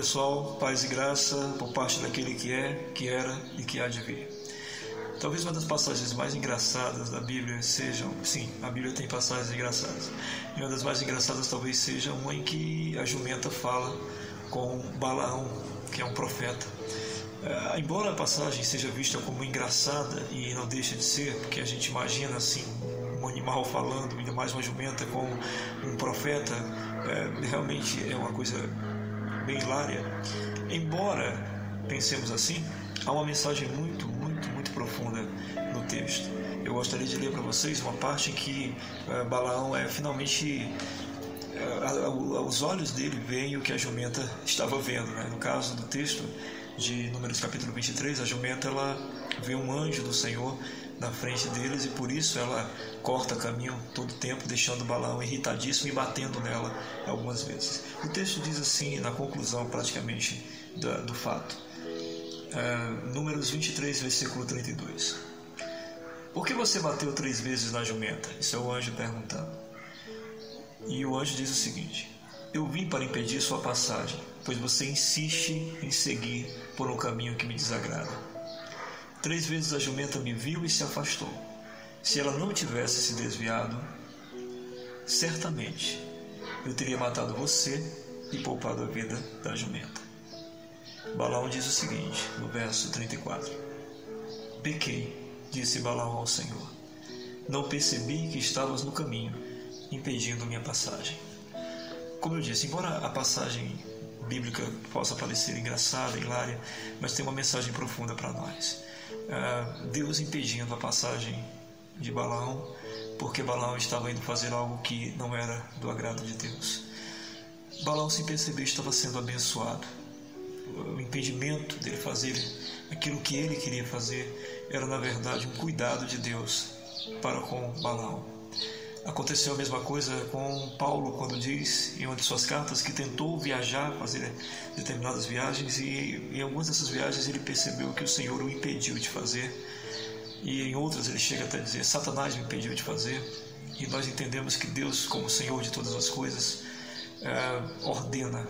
pessoal, paz e graça por parte daquele que é, que era e que há de vir. Talvez uma das passagens mais engraçadas da Bíblia sejam, sim, a Bíblia tem passagens engraçadas. E uma das mais engraçadas talvez seja uma em que a jumenta fala com Balaão, que é um profeta. É, embora a passagem seja vista como engraçada e não deixa de ser, porque a gente imagina assim um animal falando, ainda mais uma jumenta com um profeta, é, realmente é uma coisa bem hilária. Embora pensemos assim, há uma mensagem muito, muito, muito profunda no texto. Eu gostaria de ler para vocês uma parte em que uh, Balaão é finalmente uh, os olhos dele veem o que a jumenta estava vendo. Né? No caso do texto de Números capítulo 23, a jumenta ela vê um anjo do Senhor na frente deles e por isso ela corta caminho todo o tempo, deixando Balaão irritadíssimo e batendo nela algumas vezes. O texto diz assim, na conclusão praticamente do, do fato, é, Números 23, versículo 32. Por que você bateu três vezes na jumenta? Isso é o anjo perguntando. E o anjo diz o seguinte: Eu vim para impedir sua passagem, pois você insiste em seguir por um caminho que me desagrada. Três vezes a jumenta me viu e se afastou. Se ela não tivesse se desviado, certamente eu teria matado você e poupado a vida da jumenta. Balaão diz o seguinte, no verso 34: Pequei, disse Balaão ao Senhor. Não percebi que estavas no caminho, impedindo minha passagem. Como eu disse, embora a passagem bíblica possa parecer engraçada, hilária, mas tem uma mensagem profunda para nós. Ah, Deus impedindo a passagem de Balaão, porque Balaão estava indo fazer algo que não era do agrado de Deus. Balaão, sem perceber, estava sendo abençoado. O impedimento dele fazer aquilo que ele queria fazer era, na verdade, um cuidado de Deus para com Balaão. Aconteceu a mesma coisa com Paulo quando diz em uma de suas cartas que tentou viajar, fazer determinadas viagens e em algumas dessas viagens ele percebeu que o Senhor o impediu de fazer e em outras ele chega até a dizer Satanás me impediu de fazer. E nós entendemos que Deus como Senhor de todas as coisas é, ordena.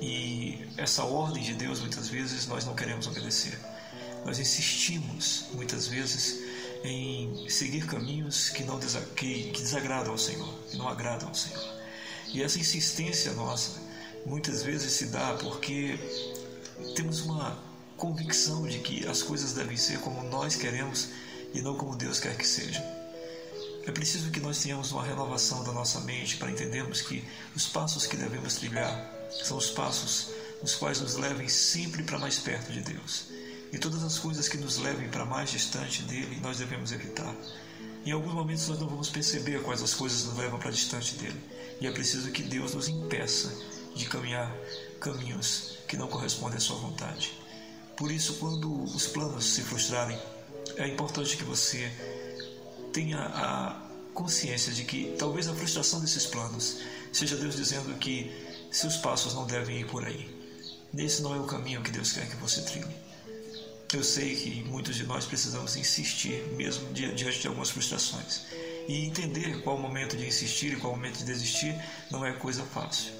E essa ordem de Deus muitas vezes nós não queremos obedecer nós insistimos muitas vezes em seguir caminhos que não que, que desagradam ao Senhor, que não agradam ao Senhor. E essa insistência nossa muitas vezes se dá porque temos uma convicção de que as coisas devem ser como nós queremos e não como Deus quer que sejam. É preciso que nós tenhamos uma renovação da nossa mente para entendermos que os passos que devemos trilhar são os passos os quais nos levem sempre para mais perto de Deus. E todas as coisas que nos levem para mais distante dele, nós devemos evitar. Em alguns momentos nós não vamos perceber quais as coisas nos levam para distante dele. E é preciso que Deus nos impeça de caminhar caminhos que não correspondem à sua vontade. Por isso, quando os planos se frustrarem, é importante que você tenha a consciência de que talvez a frustração desses planos seja Deus dizendo que seus passos não devem ir por aí. Nesse não é o caminho que Deus quer que você trilhe. Eu sei que muitos de nós precisamos insistir, mesmo diante de algumas frustrações. E entender qual o momento de insistir e qual o momento de desistir não é coisa fácil.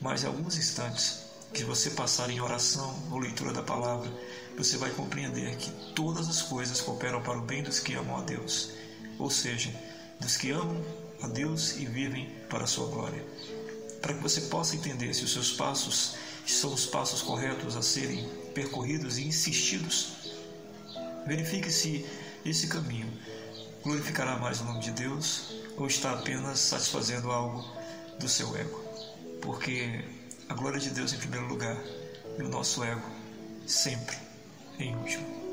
Mas alguns instantes que você passar em oração ou leitura da palavra, você vai compreender que todas as coisas cooperam para o bem dos que amam a Deus, ou seja, dos que amam a Deus e vivem para a sua glória. Para que você possa entender se os seus passos são os passos corretos a serem percorridos e insistidos. Verifique se esse caminho glorificará mais o nome de Deus ou está apenas satisfazendo algo do seu ego. Porque a glória de Deus em primeiro lugar e o nosso ego sempre em último.